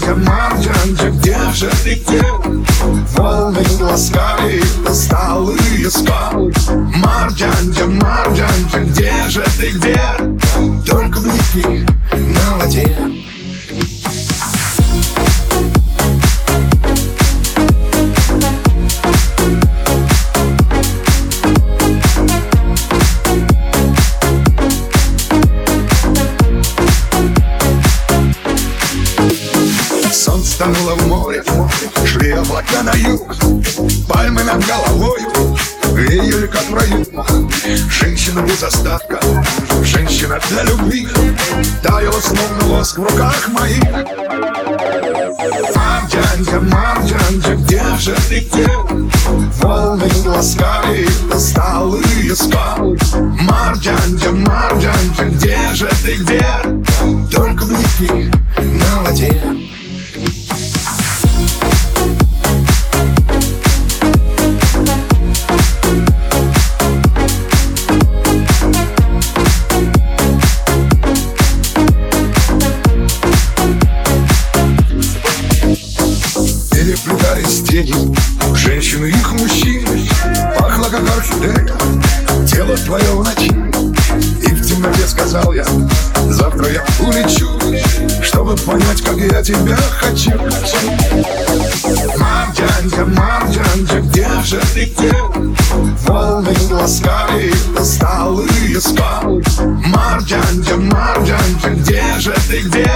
карман Джанджи, где же ты где? Волны ласкали усталые скалы Марджанджа, Марджанджа, где же ты, где? Только вникни, Тонуло в море, шли облака на юг Пальмы над головой, июль как в раю. Женщина без остатка, женщина для любви. Таяла словно воск в руках моих. Марджанджа, Марджанджа, где же ты, где? Волны ласкали усталые скалы Марджанджа, Марджанджа, где же ты, где? Переплетались тени Женщины их мужчин Пахло как орхидея. Тело твое в ночи. И в темноте сказал я Завтра я улечу Чтобы понять, как я тебя хочу Марджанджа, Марджанджа, где же ты, где? Волны ласкали усталые скалы Марджанджа, Марджанджа, где же ты, где?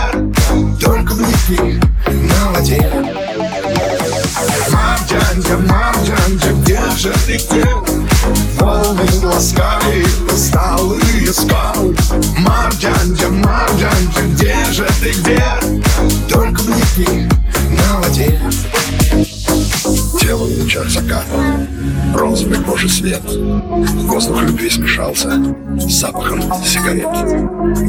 Марджанджа, где же ты, где? Волны ласкали усталые скалы Марджанджа, Марджанджа, где же ты, где? Только блики на воде Тело в лучах заката Розовый кожи свет Воздух любви смешался С запахом сигарет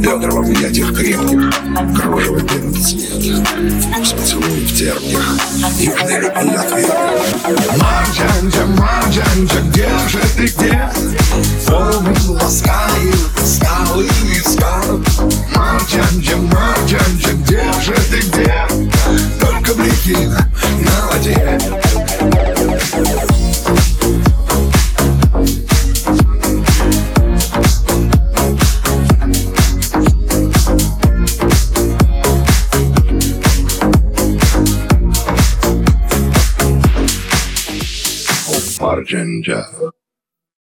Бедра в объятиях крепких Кружево белый цвет Вкус поцелуев терпких Южной любви ответ Марджанджа, Марджанджа, где же ты, где? Волны ласкают скалы и скалы Марджанджа, Марджанджа, large and uh,